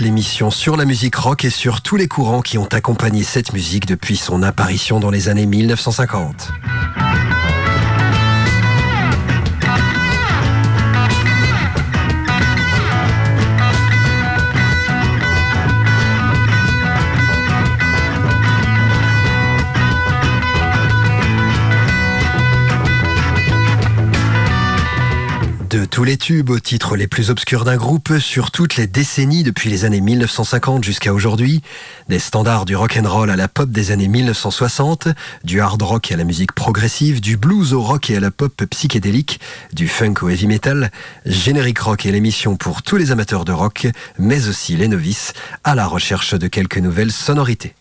L'émission sur la musique rock et sur tous les courants qui ont accompagné cette musique depuis son apparition dans les années 1950. Les tubes aux titres les plus obscurs d'un groupe sur toutes les décennies depuis les années 1950 jusqu'à aujourd'hui, des standards du rock and roll à la pop des années 1960, du hard rock à la musique progressive, du blues au rock et à la pop psychédélique, du funk au heavy metal, Générique Rock est l'émission pour tous les amateurs de rock, mais aussi les novices à la recherche de quelques nouvelles sonorités.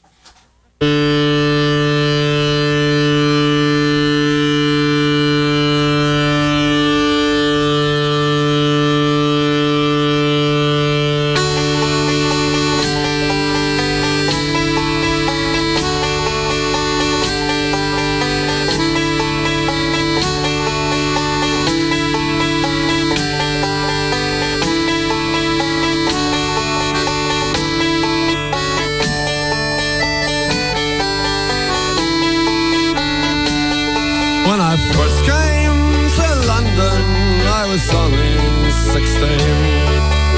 first came to London, I was only sixteen.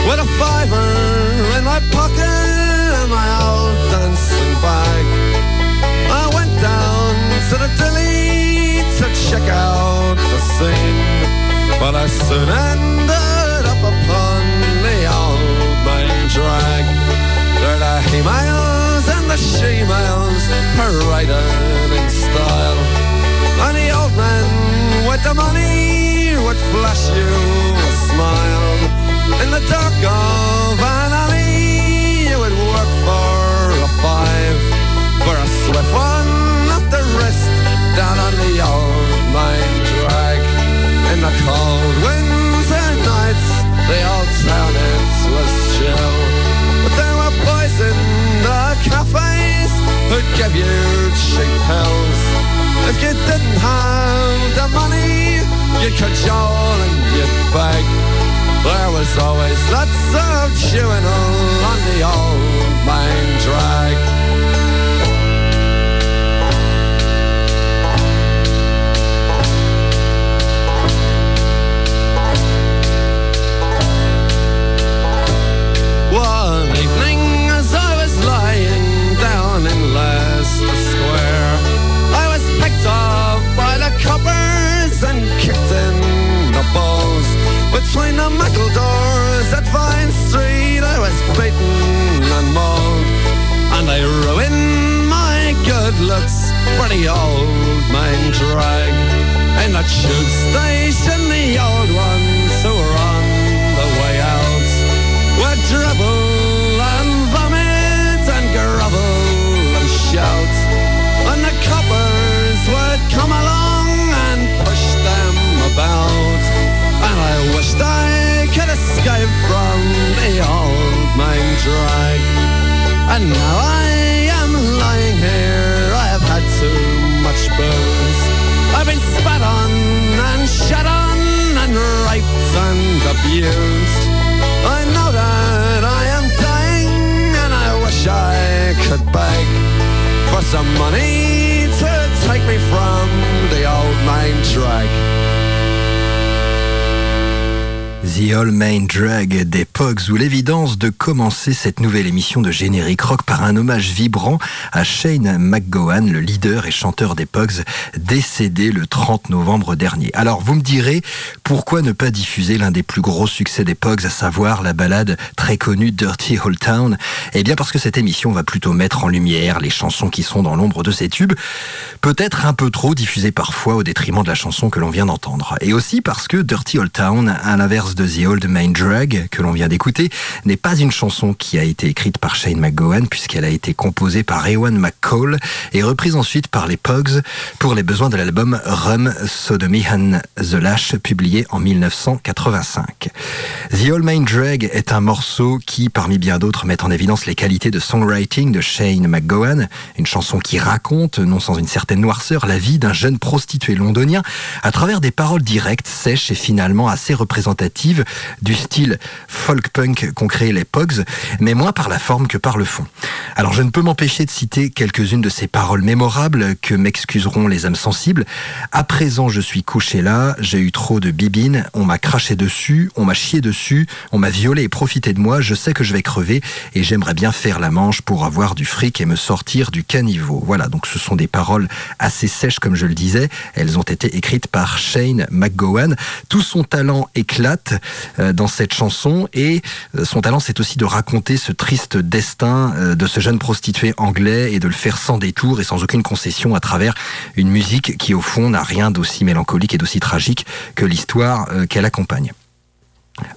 With a fiver in my pocket and my old dancing bag, I went down to the dilly to check out the scene. But I soon ended up upon the old main drag. There the he males and the she-males parading in style. And the old man with the money would flash you a smile. In the dark of an alley, you would work for a five, for a swift one at the wrist, down on the old main drag. In the cold winter nights, the old townage was chill. But there were boys in the cafes who'd give you cheap pills. If you didn't have the money, you could yawn and you'd beg. There was always lots of chewing on the old main drag. between the metal doors at Vine Street. I was beaten and mauled, and I ruined my good looks for the old man drag. In the tube station, the old ones who were on the way out were trouble. And now I am lying here. I have had too much booze. I've been spat on and shut on and raped and abused. I know that I am dying and I wish I could beg for some money to take me from the old main track. Sous l'évidence de commencer cette nouvelle émission de Générique Rock par un hommage vibrant à Shane McGowan, le leader et chanteur des Pogs, décédé le 30 novembre dernier. Alors vous me direz, pourquoi ne pas diffuser l'un des plus gros succès des Pogs, à savoir la balade très connue Dirty Old Town? Eh bien parce que cette émission va plutôt mettre en lumière les chansons qui sont dans l'ombre de ces tubes, peut-être un peu trop diffusées parfois au détriment de la chanson que l'on vient d'entendre. Et aussi parce que Dirty Old Town, à l'inverse de The Old Main Drag que l'on vient d'écouter, n'est pas une chanson qui a été écrite par Shane McGowan puisqu'elle a été composée par Ewan McCall et reprise ensuite par les Pogs pour les besoins de l'album Rum Sodomy and the Lash publié en 1985. The All Main Drag est un morceau qui, parmi bien d'autres, met en évidence les qualités de songwriting de Shane McGowan, une chanson qui raconte, non sans une certaine noirceur, la vie d'un jeune prostitué londonien à travers des paroles directes, sèches et finalement assez représentatives du style folk punk qu'ont créé les Pogs, mais moins par la forme que par le fond. Alors je ne peux m'empêcher de citer quelques-unes de ces paroles mémorables que m'excuseront les âmes sensibles. À présent, je suis couché là, j'ai eu trop de bibines, on m'a craché dessus, on m'a chié dessus, on m'a violé et profité de moi, je sais que je vais crever et j'aimerais bien faire la manche pour avoir du fric et me sortir du caniveau. Voilà, donc ce sont des paroles assez sèches comme je le disais, elles ont été écrites par Shane McGowan. Tout son talent éclate dans cette chanson et euh, son talent c'est aussi de raconter ce triste destin euh, de ce jeune prostitué anglais et de le faire sans détour et sans aucune concession à travers une musique qui au fond n'a rien d'aussi mélancolique et d'aussi tragique que l'histoire qu'elle accompagne.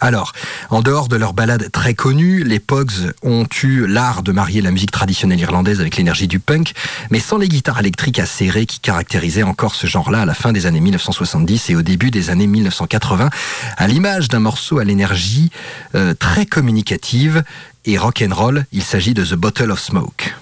Alors, en dehors de leur balade très connue, les Pogs ont eu l'art de marier la musique traditionnelle irlandaise avec l'énergie du punk, mais sans les guitares électriques acérées qui caractérisaient encore ce genre-là à la fin des années 1970 et au début des années 1980, à l'image d'un morceau à l'énergie euh, très communicative et rock'n'roll, il s'agit de The Bottle of Smoke.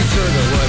each other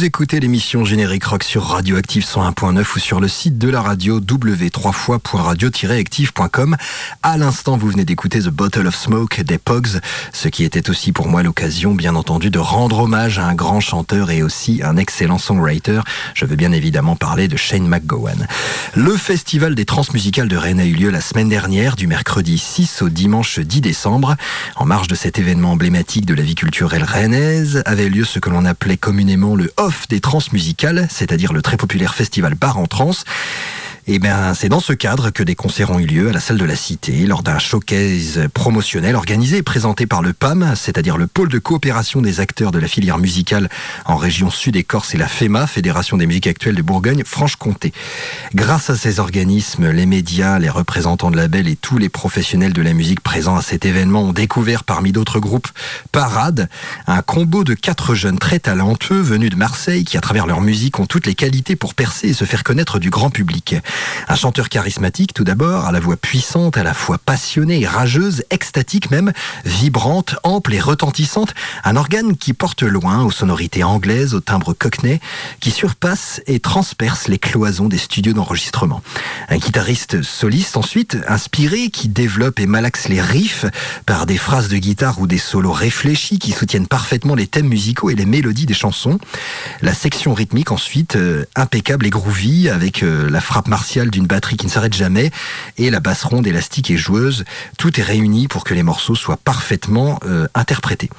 Vous écoutez l'émission Générique Rock sur Radioactive 101.9 ou sur le site de la radio w3fois.radio-active.com. À l'instant, vous venez d'écouter The Bottle of Smoke des Pogs, ce qui était aussi pour moi l'occasion, bien entendu, de rendre hommage à un grand chanteur et aussi un excellent songwriter. Je veux bien évidemment parler de Shane McGowan. Le festival des transmusicales de Rennes a eu lieu la semaine dernière, du mercredi 6 au dimanche 10 décembre. En marge de cet événement emblématique de la vie culturelle rennaise, avait lieu ce que l'on appelait communément le des transmusicales, c'est-à-dire le très populaire festival Bar en Trans. Et eh bien, c'est dans ce cadre que des concerts ont eu lieu à la salle de la Cité lors d'un showcase promotionnel organisé et présenté par le PAM, c'est-à-dire le pôle de coopération des acteurs de la filière musicale en région sud-écorce et la FEMA, Fédération des musiques actuelles de Bourgogne-Franche-Comté. Grâce à ces organismes, les médias, les représentants de labels et tous les professionnels de la musique présents à cet événement ont découvert parmi d'autres groupes Parade, un combo de quatre jeunes très talentueux venus de Marseille qui à travers leur musique ont toutes les qualités pour percer et se faire connaître du grand public. Un chanteur charismatique tout d'abord, à la voix puissante, à la fois passionnée et rageuse, extatique même, vibrante, ample et retentissante, un organe qui porte loin aux sonorités anglaises, au timbre cockney, qui surpasse et transperce les cloisons des studios d'enregistrement. Un guitariste soliste ensuite, inspiré, qui développe et malaxe les riffs par des phrases de guitare ou des solos réfléchis qui soutiennent parfaitement les thèmes musicaux et les mélodies des chansons. La section rythmique ensuite, euh, impeccable et groovy, avec euh, la frappe d'une batterie qui ne s'arrête jamais et la basse ronde élastique et joueuse. Tout est réuni pour que les morceaux soient parfaitement euh, interprétés.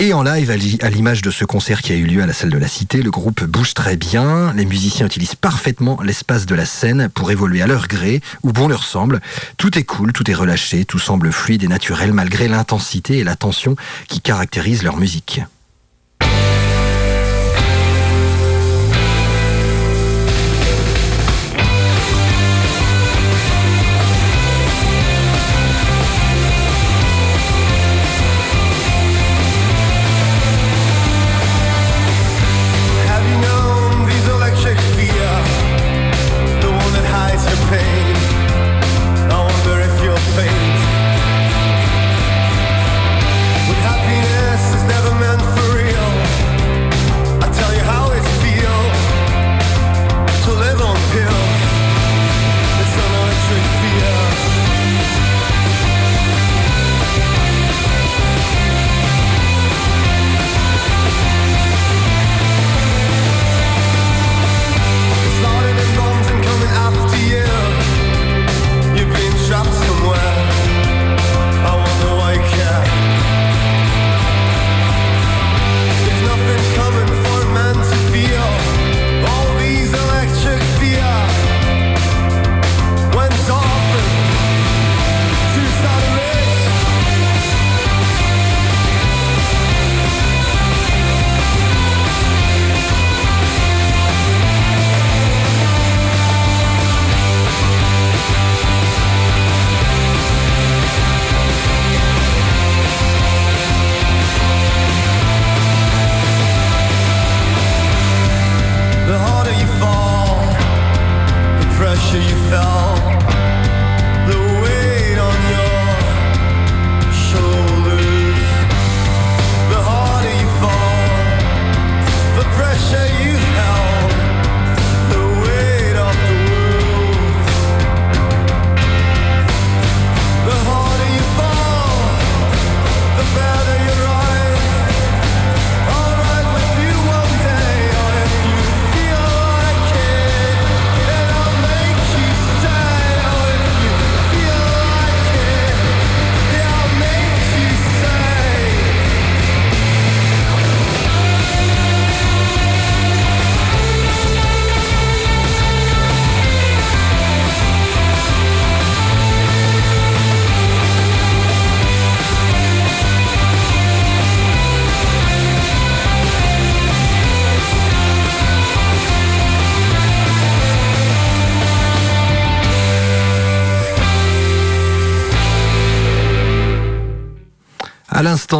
Et en live, à l'image de ce concert qui a eu lieu à la salle de la Cité, le groupe bouge très bien. Les musiciens utilisent parfaitement l'espace de la scène pour évoluer à leur gré, ou bon leur semble. Tout est cool, tout est relâché, tout semble fluide et naturel malgré l'intensité et la tension qui caractérisent leur musique.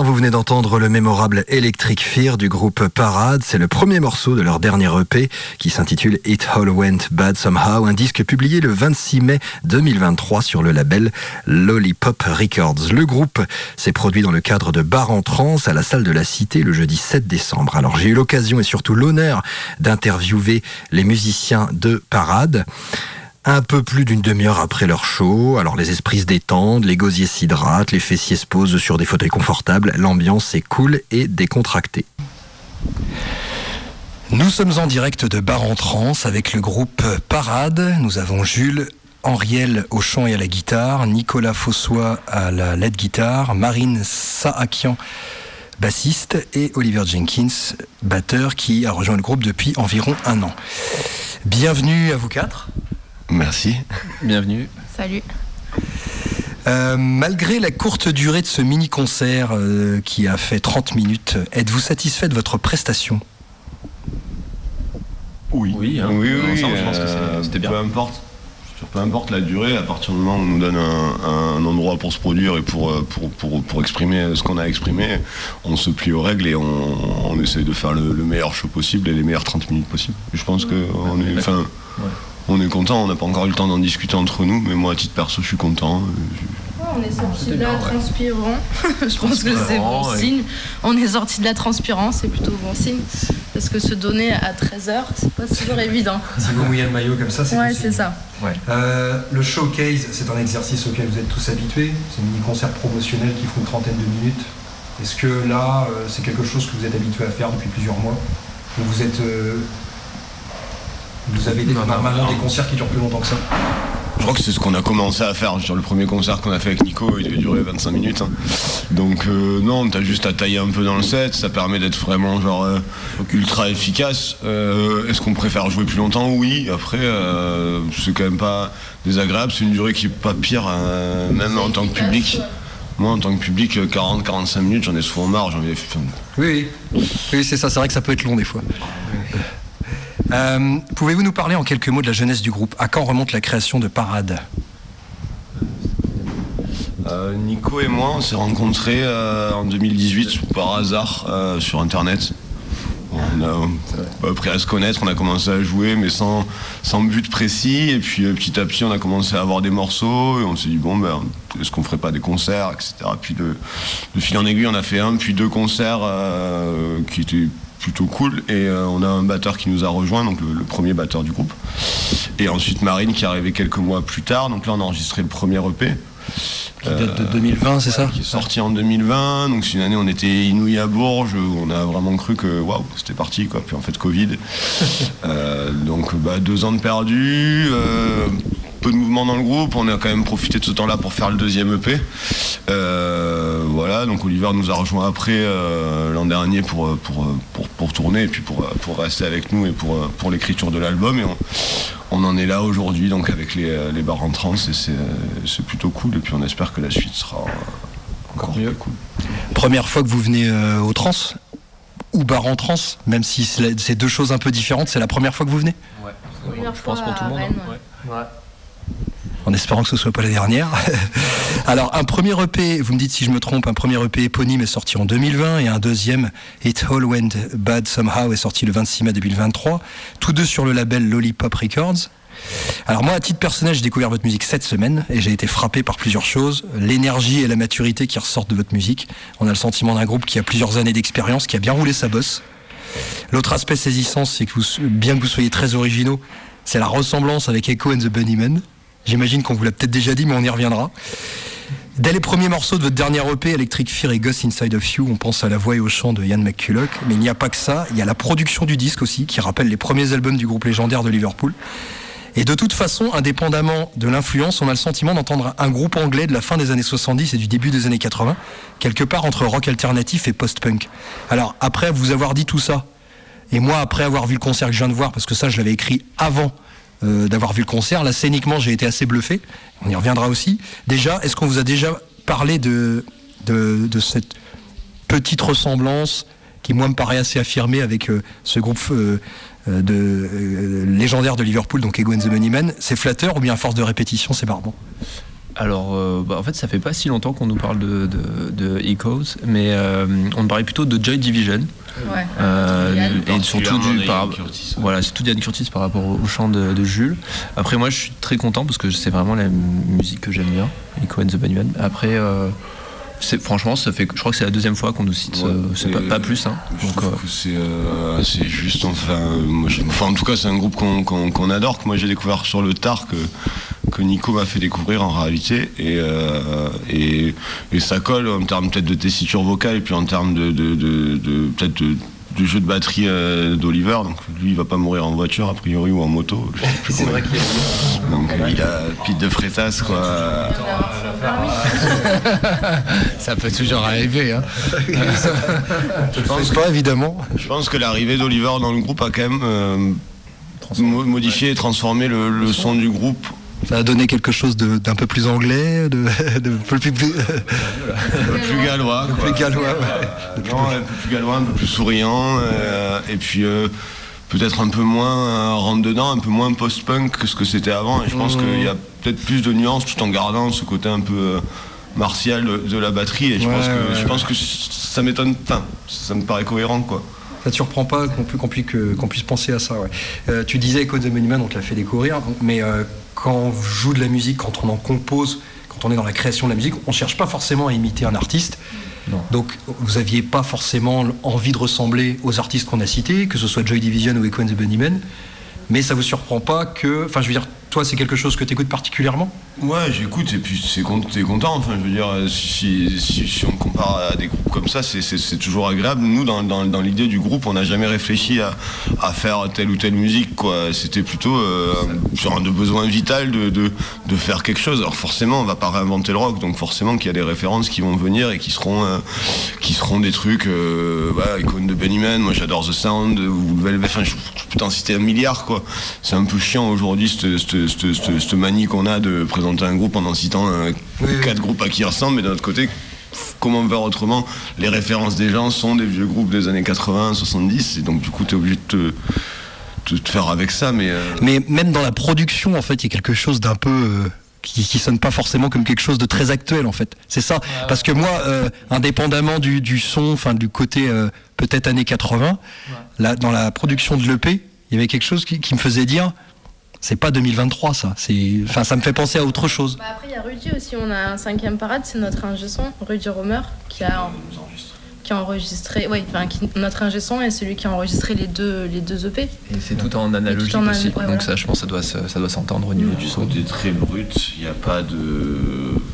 Vous venez d'entendre le mémorable Electric Fear du groupe Parade. C'est le premier morceau de leur dernier EP qui s'intitule It All Went Bad Somehow, un disque publié le 26 mai 2023 sur le label Lollipop Records. Le groupe s'est produit dans le cadre de Bar en Trans à la salle de la Cité le jeudi 7 décembre. Alors j'ai eu l'occasion et surtout l'honneur d'interviewer les musiciens de Parade un peu plus d'une demi-heure après leur show. Alors les esprits se détendent, les gosiers s'hydratent, les fessiers se posent sur des fauteuils confortables. L'ambiance est cool et décontractée. Nous sommes en direct de Bar en Trans avec le groupe Parade. Nous avons Jules Henriel au chant et à la guitare, Nicolas Fossois à la LED guitare, Marine Saakian bassiste et Oliver Jenkins batteur qui a rejoint le groupe depuis environ un an. Bienvenue à vous quatre. Merci. Bienvenue. Salut. Euh, malgré la courte durée de ce mini-concert euh, qui a fait 30 minutes, êtes-vous satisfait de votre prestation? Oui. Oui, hein. oui, oui, je pense que euh, c'était bien. Peu importe, peu importe la durée, à partir du moment où on nous donne un, endroit pour se produire et pour, pour, pour, exprimer ce qu'on a exprimé, on se plie aux règles et on, essaye de faire le, meilleur show possible et les meilleures 30 minutes possibles. Je pense que on est, on est content. On n'a pas encore eu le temps d'en discuter entre nous, mais moi, à titre perso, je suis content on est sorti de là transpirant. je pense que c'est bon signe. On est sorti de la transpirance, c'est plutôt bon signe. Parce que se donner à 13h, c'est pas toujours évident. Si vous mouillez le maillot comme ça, c'est Ouais, c'est ça. Euh, le showcase, c'est un exercice auquel vous êtes tous habitués. C'est un mini-concert promotionnel qui font une trentaine de minutes. Est-ce que là, euh, c'est quelque chose que vous êtes habitué à faire depuis plusieurs mois? Ou vous êtes. Euh, vous avez normalement des concerts qui durent plus longtemps que ça je crois que c'est ce qu'on a commencé à faire. le premier concert qu'on a fait avec Nico, il devait durer 25 minutes. Hein. Donc euh, non, t'as juste à tailler un peu dans le set. Ça permet d'être vraiment genre euh, ultra efficace. Euh, est-ce qu'on préfère jouer plus longtemps? Oui. Après, c'est quand même pas désagréable. C'est une durée qui est pas pire, même en tant que public. Moi, en tant que public, 40-45 minutes, j'en ai souvent marre. J'en ai... Oui, oui, oui c'est ça. C'est vrai que ça peut être long des fois. Euh, pouvez-vous nous parler en quelques mots de la jeunesse du groupe? À quand remonte la création de Parade? Euh, Nico et moi, on s'est rencontrés euh, en 2018 par hasard sur Internet. On a appris à se connaître, on a commencé à jouer, mais sans, but précis. Et puis petit à petit, on a commencé à avoir des morceaux et on s'est dit, bon, ben, est-ce qu'on ferait pas des concerts, etc. Puis de, fil en aiguille, on a fait un, puis deux concerts qui étaient plutôt cool. Et euh, on a un batteur qui nous a rejoint, donc le, premier batteur du groupe. Et ensuite Marine qui est arrivée quelques mois plus tard. Donc là, on a enregistré le premier EP. Qui date de 2020, c'est ça Qui est sorti en 2020. Donc c'est une année, on était inouïs à Bourges. Où on a vraiment cru que waouh, c'était parti. Quoi. Puis en fait, Covid. Euh, donc bah, deux ans de perdu. Euh, peu de mouvement dans le groupe. On a quand même profité de ce temps-là pour faire le deuxième EP. Euh, voilà, donc Oliver nous a rejoint après euh, l'an dernier pour, pour, pour, tourner et puis pour, pour rester avec nous et pour, pour l'écriture de l'album. Et on, en est là aujourd'hui, donc avec les, les bars en trans, et c'est plutôt cool. Et puis on espère que la suite sera encore mieux. Cool. Première fois que vous venez euh, au trans ou bar en trans, même si c'est deux choses un peu différentes, c'est la première fois que vous venez? Ouais, je pense pour tout le monde. Hein. ouais en espérant que ce soit pas la dernière. Alors un premier EP, vous me dites si je me trompe, un premier EP éponyme est sorti en 2020 et un deuxième, It All Went Bad Somehow, est sorti le 26 mai 2023, tous deux sur le label Lollipop Records. Alors moi, à titre personnel, j'ai découvert votre musique cette semaine et j'ai été frappé par plusieurs choses. L'énergie et la maturité qui ressortent de votre musique. On a le sentiment d'un groupe qui a plusieurs années d'expérience, qui a bien roulé sa bosse. L'autre aspect saisissant, c'est que bien que vous soyez très originaux, c'est la ressemblance avec Echo and the Bunnymen. J'imagine qu'on vous l'a peut-être déjà dit, mais on y reviendra. Dès les premiers morceaux de votre dernier EP, Electric Fear et Ghost Inside of You, on pense à la voix et au chant de Ian McCulloch. Mais il n'y a pas que ça, il y a la production du disque aussi, qui rappelle les premiers albums du groupe légendaire de Liverpool. Et de toute façon, indépendamment de l'influence, on a le sentiment d'entendre un groupe anglais de la fin des années 70 et du début des années 80, quelque part entre rock alternatif et post-punk. Alors, après vous avoir dit tout ça, et moi, après avoir vu le concert que je viens de voir, parce que ça, je l'avais écrit avant euh, d'avoir vu le concert. Là, scéniquement, j'ai été assez bluffé. On y reviendra aussi. Déjà, est-ce qu'on vous a déjà parlé de, de, cette petite ressemblance qui, moi, me paraît assez affirmée avec euh, ce groupe euh, de, légendaire de Liverpool, donc Ego and the Moneymen C'est flatteur ou bien à force de répétition, c'est barbant? Alors, bah, en fait, ça fait pas si longtemps qu'on nous parle de, de, Echoes, mais on me parlait plutôt de Joy Division. Euh, et surtout du, par, voilà, c'est tout Diane Curtis par rapport au, chant de, Jules. Après, moi, je suis très content parce que c'est vraiment la musique que j'aime bien, Echo and the Bunnyman. Après. Euh, franchement, ça fait, je crois que c'est la deuxième fois qu'on nous cite, euh, c'est pas, plus. Hein. c'est juste, enfin, enfin, en tout cas, c'est un groupe qu'on adore, que moi j'ai découvert sur le tard, que, que Nico m'a fait découvrir en réalité. Et, euh, et, ça colle en termes peut-être de tessiture vocale et puis en termes de, de, peut-être du jeu de batterie euh, d'Oliver. Donc lui, il va pas mourir en voiture a priori ou en moto. C'est vrai qu'il Donc il a pite de frétasse quoi. ça peut toujours arriver. Hein. je pense pas évidemment? Je pense que l'arrivée d'Oliver dans le groupe a quand même euh, modifié et transformé le son du groupe ça a donné quelque chose d'un peu plus anglais, de, plus, plus, plus, gallois. Plus gallois, un peu plus gallois, un peu plus souriant. Euh, et puis euh, peut-être un peu moins euh, rentre dedans, un peu moins post-punk que ce que c'était avant. Et je pense mmh. qu'il y a peut-être plus de nuances tout en gardant ce côté un peu martial de, la batterie. Et je, pense que, je pense que ça m'étonne, ça me paraît cohérent quoi. Ça te surprend pas qu'on puisse penser à ça. Ouais. tu disais Echo the Monument, on te l'a fait découvrir, mais quand on joue de la musique, quand on en compose, quand on est dans la création de la musique, on ne cherche pas forcément à imiter un artiste. Donc vous n'aviez pas forcément envie de ressembler aux artistes qu'on a cités, que ce soit Joy Division ou Echo and the Bunnymen, mais ça vous surprend pas que, enfin je veux dire, c'est quelque chose que tu écoutes particulièrement? Ouais, j'écoute et puis c'est content. Enfin, je veux dire, si, si, on compare à des groupes comme ça, c'est toujours agréable. Nous, dans, l'idée du groupe, on n'a jamais réfléchi à, faire telle ou telle musique. C'était plutôt euh, de besoin vital de, faire quelque chose. Alors forcément, on va pas réinventer le rock, donc forcément qu'il y a des références qui vont venir et qui seront, euh, qui seront des trucs. Euh, voilà, icône de Bennyman, moi j'adore The Sound, ou Velvet. Je, peux t'en citer un milliard. C'est un peu chiant aujourd'hui, cette cette manie qu'on a de présenter un groupe en citant euh, quatre groupes à qui ressemblent, mais d'un autre côté, comment faire autrement? Les références des gens sont des vieux groupes des années 80, 70, et donc du coup, tu es obligé de te, faire avec ça. Mais, euh, mais même dans la production, en fait, il y a quelque chose d'un peu. Euh, qui, qui, sonne pas forcément comme quelque chose de très actuel en fait. C'est ça. Parce que moi, indépendamment du, son, enfin du côté peut-être années 80, là, dans la production de l'EP, il y avait quelque chose qui me faisait dire c'est pas 2023 ça. C'est, enfin, ça me fait penser à autre chose. Bah, après il y a Rudy aussi. On a un cinquième parade, c'est notre ingé son, Rudy Romer, qui a qui a enregistré, oui, enfin, notre ingé son est celui qui a enregistré les deux, les deux EP. Et c'est tout en analogique aussi, donc ça, je pense, ça doit, ça doit s'entendre au niveau du son. C'est très brut, il n'y a pas de,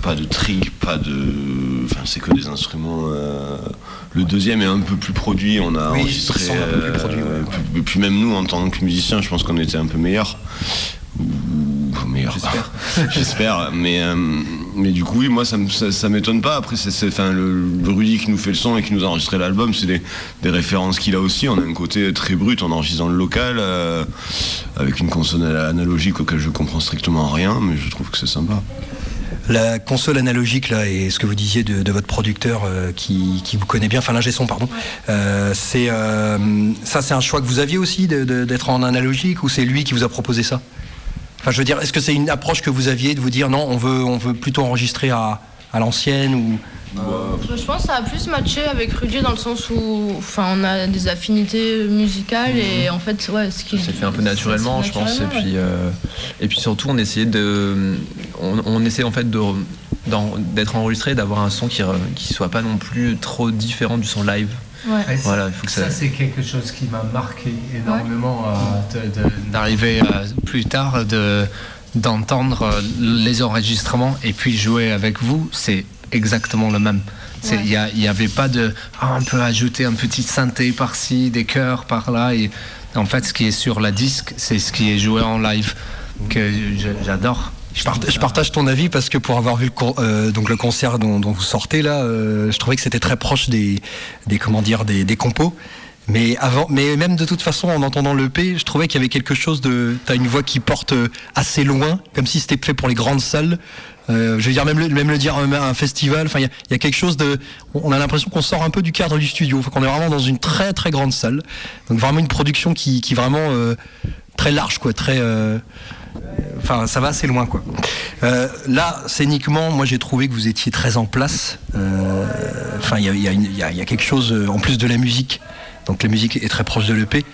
pas de trick, pas de, enfin, c'est que des instruments. Euh, le deuxième est un peu plus produit, on a enregistré, un peu plus produit, euh, puis même nous, en tant que musiciens, je pense qu'on était un peu meilleurs meilleur. J'espère. J'espère. Mais, euh, mais du coup, oui, moi, ça, ça, m'étonne pas. Après, c'est, enfin, le, Rudy qui nous fait le son et qui nous a enregistré l'album, c'est des, des, références qu'il a aussi. On a un côté très brut en enregistrant le local, euh, avec une console analogique auquel je comprends strictement rien, mais je trouve que c'est sympa. La console analogique, là, et ce que vous disiez de, votre producteur euh, qui, qui, vous connaît bien, enfin l'ingé son, pardon, c'est, ça, c'est un choix que vous aviez aussi d'être en analogique ou c'est lui qui vous a proposé ça? Enfin, je veux dire, est-ce que c'est une approche que vous aviez de vous dire non, on veut, on veut plutôt enregistrer à, à l'ancienne ou je pense que ça a plus matché avec Rudy dans le sens où enfin, on a des affinités musicales et en fait ouais, ce qui s'est fait un peu naturellement je pense et puis euh, et puis surtout on essayait de on, on essayait en fait de d'être enregistré d'avoir un son qui qui soit pas non plus trop différent du son live. Voilà, ça, c'est quelque chose qui m'a marqué énormément euh, d'arriver euh, plus tard, de, d'entendre euh, les enregistrements et puis jouer avec vous, c'est exactement le même. Il n'y avait pas de ah, on peut ajouter un petit synthé par-ci, des chœurs par-là. Et en fait, ce qui est sur la disque, c'est ce qui est joué en live que j'adore. Je, partage ton avis parce que pour avoir vu le, euh, donc le concert dont, vous sortez là, euh, je trouvais que c'était très proche des, des comment dire des, des, compos. Mais avant, mais même de toute façon, en entendant le P, je trouvais qu'il y avait quelque chose de. T'as une voix qui porte assez loin, comme si c'était fait pour les grandes salles. Euh, je veux dire même le, même le dire un festival. Enfin, il y, y a, quelque chose de. On a l'impression qu'on sort un peu du cadre du studio. Enfin, qu'on est vraiment dans une très très grande salle. Donc vraiment une production qui, qui vraiment très large, quoi, très. Enfin, ça va assez loin, quoi. Euh, là, scéniquement, moi, j'ai trouvé que vous étiez très en place. Euh, enfin, il y a, quelque chose euh, en plus de la musique. Donc, la musique est très proche de l'EP.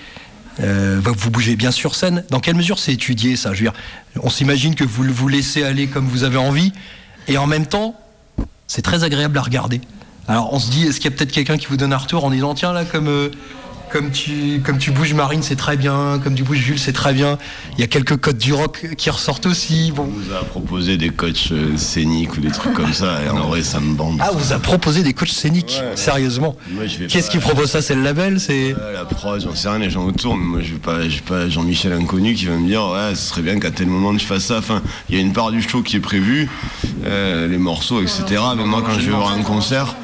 Vous bougez bien sur scène. Dans quelle mesure c'est étudié ça? Je veux dire, on s'imagine que vous vous laissez aller comme vous avez envie, et en même temps, c'est très agréable à regarder. Alors, on se dit, est-ce qu'il y a peut-être quelqu'un qui vous donne un retour en disant, tiens là, comme comme tu, comme tu bouges Marine, c'est très bien. Comme tu bouges Jules, c'est très bien. Il y a quelques codes du rock qui ressortent aussi. Bon. On vous a proposé des coachs euh, scéniques ou des trucs comme ça. Et en vrai, ça me bande. Ah, vous a proposé des coachs scéniques Sérieusement Qu'est-ce qui propose ça C'est le label C'est La prod, j'en sais rien, les gens autour. Mais moi, je vais pas, pas Jean-Michel Inconnu qui va me dire Ouais, ce serait bien qu'à tel moment tu fasses ça. Enfin, il y a une part du show qui est prévue, euh, les morceaux, etc. Mais moi, quand je vais voir un concert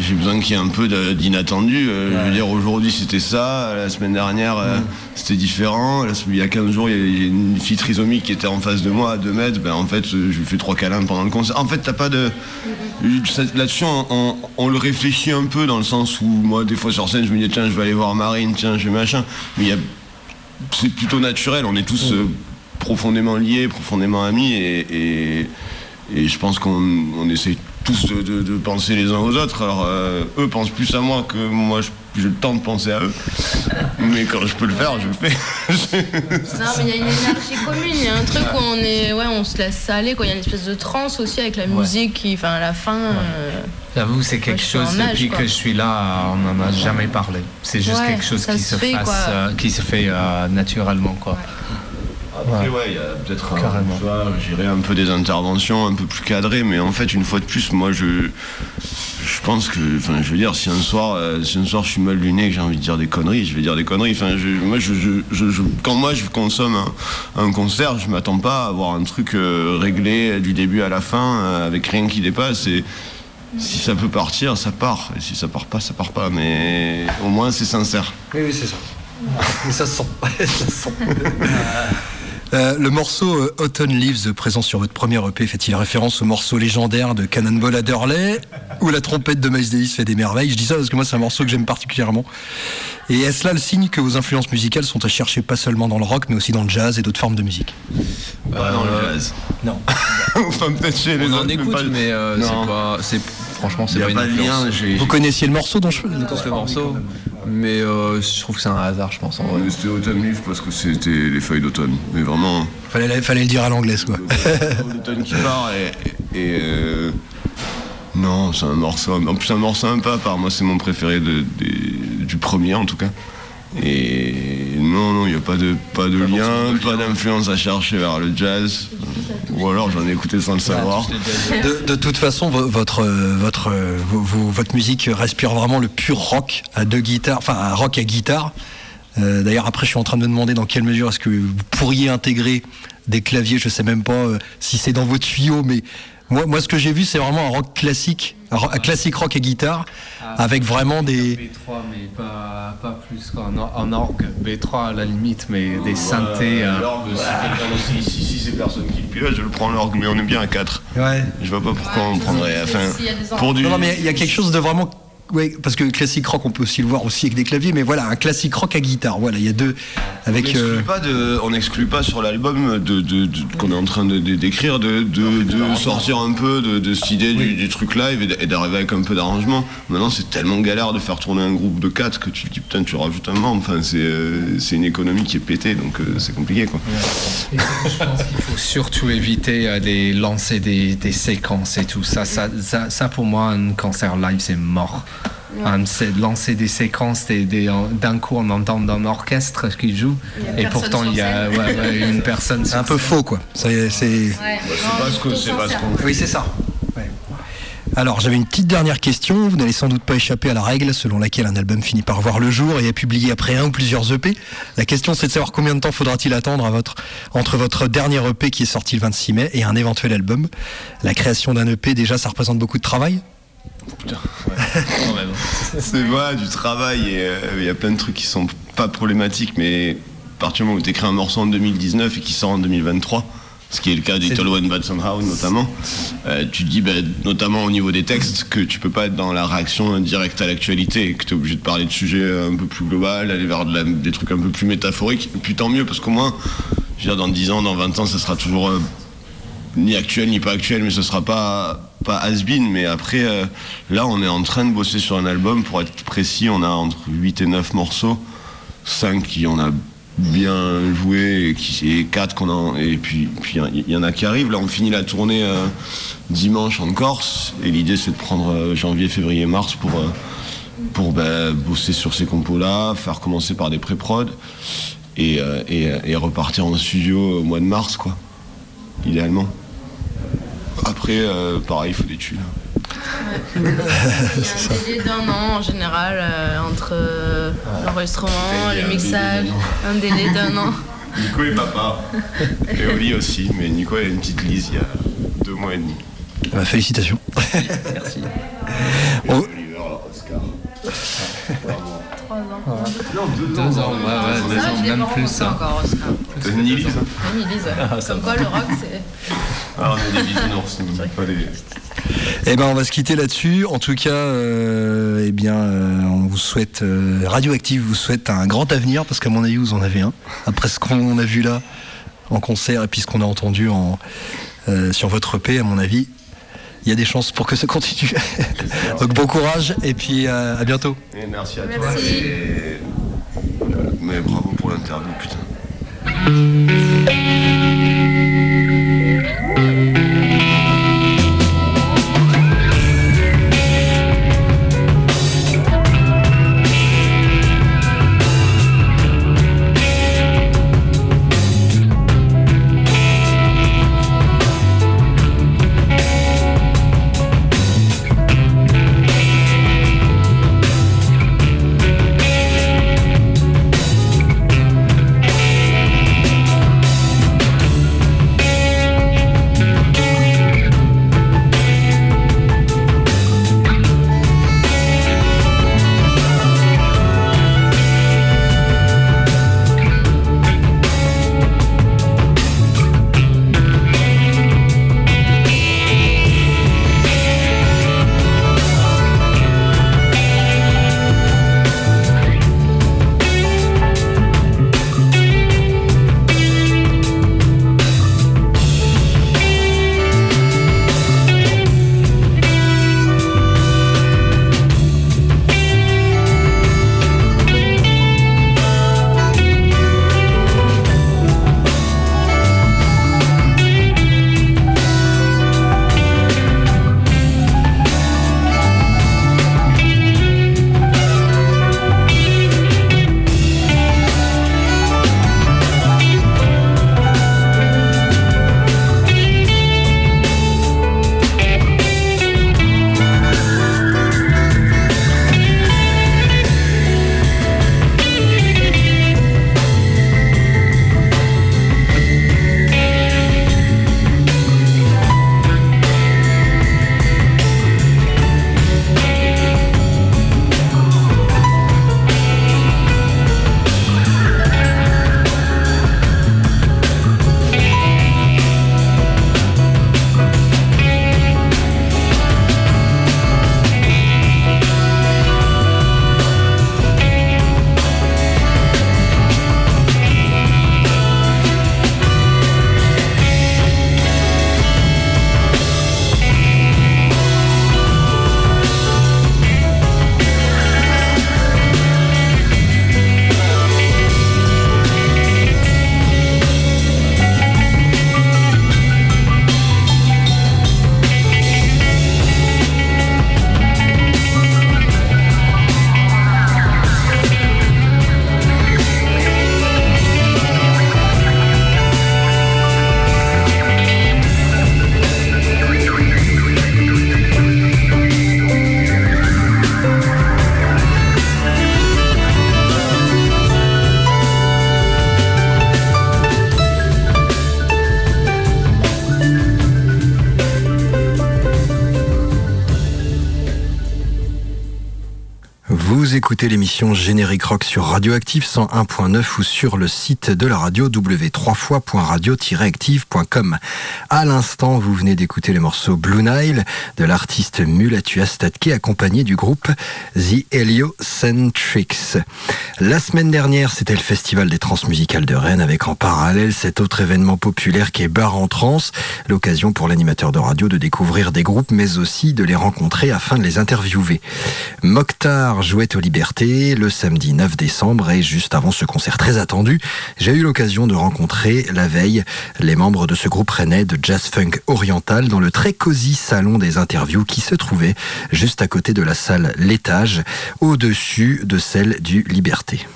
j'ai besoin qu'il y ait un peu d'inattendu. Euh, je veux dire, aujourd'hui c'était ça, la semaine dernière euh, c'était différent. il y a 15 jours, il y a une fille trisomique qui était en face de moi à 2 mètres. Ben, en fait, je lui fais trois câlins pendant le concert. En fait, t'as pas de. Là-dessus, on, le réfléchit un peu dans le sens où moi, des fois sur scène, je me dis tiens, je vais aller voir Marine, tiens, je vais machin. Mais il c'est plutôt naturel. On est tous euh, profondément liés, profondément amis et, et je pense qu'on essaie tous de, penser les uns aux autres. Alors, euh, eux pensent plus à moi que moi je j'ai le temps de penser à eux. Mais quand je peux le faire, je le fais. non, mais il y a une énergie commune. Il y a un truc où on est, ouais, on se laisse aller. Il y a une espèce de transe aussi avec la musique qui, enfin, à la fin. Euh, J'avoue, c'est quelque chose, depuis que je suis là, on n'en a jamais parlé. C'est juste quelque chose qui se, fait, euh, qui se fait euh, naturellement. Quoi. Après, ouais, il y a peut-être un, un peu des interventions un peu plus cadrées, mais en fait, une fois de plus, moi, je, je pense que, enfin, je veux dire, si un soir, euh, si un soir je suis mal luné et que j'ai envie de dire des conneries, je vais dire des conneries. Enfin, moi, je, quand moi je consomme un, concert, je m'attends pas à avoir un truc réglé du début à la fin avec rien qui dépasse. Et, si ça peut partir, ça part. Et si ça part pas, ça part pas. Mais au moins, c'est sincère. Oui, oui, c'est ça. Mais ça sent. ça sent. Euh, le morceau euh, Autumn Leaves présent sur votre premier EP fait-il référence au morceau légendaire de Cannonball Adderley où la trompette de Miles Davis fait des merveilles? Je dis ça parce que moi c'est un morceau que j'aime particulièrement. Et est-ce là le signe que vos influences musicales sont à chercher pas seulement dans le rock mais aussi dans le jazz et d'autres formes de musique? Pas dans le jazz. Non. enfin peut-être chez les On en écoute mais euh, c'est pas... Franchement c'est pas une influence. Vous connaissiez le morceau dont je... le morceau mais euh, je trouve que c'est un hasard, je pense. En vrai. C'était Autumn Leaf parce que c'était les feuilles d'automne. Mais vraiment. Fallait, fallait le dire à l'anglaise, quoi. L'automne qui part et. euh... Non, c'est un morceau. En plus, un morceau sympa, par moi, c'est mon préféré de, du premier en tout cas. Et non, non, il n'y a pas de, pas de lien, pas d'influence à chercher vers le jazz. Ou alors j'en ai écouté sans le savoir. De, toute façon, votre, votre, votre musique respire vraiment le pur rock à deux guitares, enfin un rock à guitare. Euh, d'ailleurs, après, je suis en train de me demander dans quelle mesure est-ce que vous pourriez intégrer des claviers. Je sais même pas euh, si c'est dans vos tuyaux, mais moi, moi, ce que j'ai vu, c'est vraiment un rock classique, classique rock et guitare, ah, avec vraiment des. B3, mais pas, pas plus qu'en en orgue. B3 à la limite, mais des synthés. Euh... L'orgue, si, si, si c'est personne qui le pilote, je le prends l'orgue, mais on est bien à 4. Ouais. Je vois pas pourquoi on prendrait. Enfin, pour du... Non, mais il y a quelque chose de vraiment oui, parce que classique rock, on peut aussi le voir aussi avec des claviers, mais voilà, un classique rock à guitare. Voilà, il y a deux. Avec, on n'exclut pas, pas, sur l'album de, qu'on est en train de, d'écrire de, sortir un peu de, cette idée du, truc live et d'arriver avec un peu d'arrangement. Maintenant, c'est tellement galère de faire tourner un groupe de 4 que tu te dis putain, tu rajoutes un membre. Enfin, c'est, euh, c'est une économie qui est pétée, donc euh, c'est compliqué quoi. je pense qu'il faut surtout éviter euh, de lancer des, séquences et tout ça. Ça, ça. ça, pour moi, un concert live, c'est mort. Um, c'est de lancer des séquences, d'un coup on entend un orchestre qui joue, et pourtant il y a une personne. C'est un peu faux quoi. C'est c'est pas ce qu'on. Oui, c'est ça. Alors, j'avais une petite dernière question. Vous n'allez sans doute pas échapper à la règle selon laquelle un album finit par voir le jour et est publié après un ou plusieurs EP. La question, c'est de savoir combien de temps faudra-t-il attendre à votre, entre votre dernier EP qui est sorti le 26 mai et un éventuel album. La création d'un EP, déjà, ça représente beaucoup de travail? Putain, c'est vrai, du travail et euh, il y a plein de trucs qui sont pas problématiques, mais à partir du moment où tu écris un morceau en 2019 et qui sort en 2023, ce qui est le cas d'Italo One Bad Somehow notamment, euh, tu dis ben, notamment au niveau des textes que tu peux pas être dans la réaction directe à l'actualité, que tu es obligé de parler de sujets un peu plus global, aller vers des trucs un peu plus métaphoriques, et puis tant mieux parce qu'au moins, je veux dire, dans 10 ans, dans 20 ans, ça sera toujours euh, ni actuel ni pas actuel, mais ce sera pas pas has-been, mais après, euh, là, on est en train de bosser sur un album. Pour être précis, on a entre 8 et 9 morceaux. 5 qui on a bien joué et, qui, 4 qu'on a. Et puis il y, en a qui arrivent. Là, on finit la tournée euh, dimanche en Corse. Et l'idée, c'est de prendre euh, janvier, février, mars pour, pour bah, bosser sur ces compos-là, faire commencer par des pré-prod et repartir en studio au mois de mars, quoi, idéalement. Après, euh, pareil, il faut des thunes. Il y a un délai d'un an en général euh, entre euh, l'enregistrement, le mixage, un délai d'un an. Nico est papa. Et Oli aussi, mais Nico a une petite lise il y a deux mois et demi. Bah, félicitations. Merci. Oscar. Trois ans. Non, deux, ans. ouais, deux ans, même plus. Hein. Encore, Oscar. Ni Lise. Ni Lise. Comme quoi, le rock, c'est. Ah, on est des bisounours, pas des... Eh ben, on va se quitter là-dessus. En tout cas, euh, eh bien, euh, on vous souhaite euh, Radioactive vous souhaite un grand avenir parce qu'à mon avis, vous en avez un. Après ce qu'on a vu là en concert et puis ce qu'on a entendu en, sur votre EP, à mon avis, il y a des chances pour que ça continue. Donc bon courage et puis à bientôt. Et merci à toi. Mais bravo pour l'interview, putain. L'émission Générique Rock sur Radioactive 101.9 ou sur le site de la radio w3fois.radio-active.com. À l'instant, vous venez d'écouter le morceau Blue Nile de l'artiste Mulatua Statke accompagné du groupe The Heliocentrics. La semaine dernière, c'était le Festival des Transmusicales de Rennes avec en parallèle cet autre événement populaire qui est Bar en Trans, l'occasion pour l'animateur de radio de découvrir des groupes mais aussi de les rencontrer afin de les interviewer. Mokhtar jouait aux Le samedi 9 décembre et juste avant ce concert très attendu, j'ai eu l'occasion de rencontrer la veille les membres de ce groupe rennais de jazz funk oriental dans le très cosy salon des interviews qui se trouvait juste à côté de la salle L'étage, au-dessus de celle du Liberté.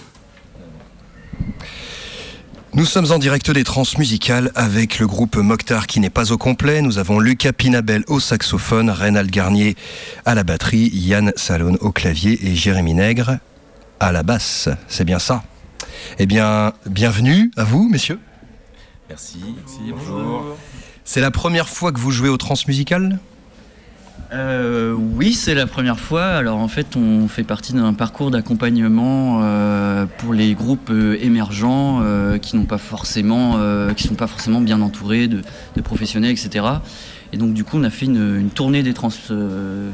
Nous sommes en direct des transmusicales avec le groupe Mokhtar qui n'est pas au complet. Nous avons Lucas Pinabel au saxophone, Reynald Garnier à la batterie, Yann Salon au clavier et Jérémy Nègre à la basse. C'est bien ça. Eh bien, bienvenue à vous, messieurs. Merci. Merci bonjour. C'est la première fois que vous jouez au transmusical euh, oui, c'est la première fois. Alors en fait, on fait partie d'un parcours d'accompagnement euh, pour les groupes euh, émergents qui n'ont pas forcément, qui sont pas forcément bien entourés de, professionnels, etc. Et donc du coup, on a fait une, tournée des trans, ça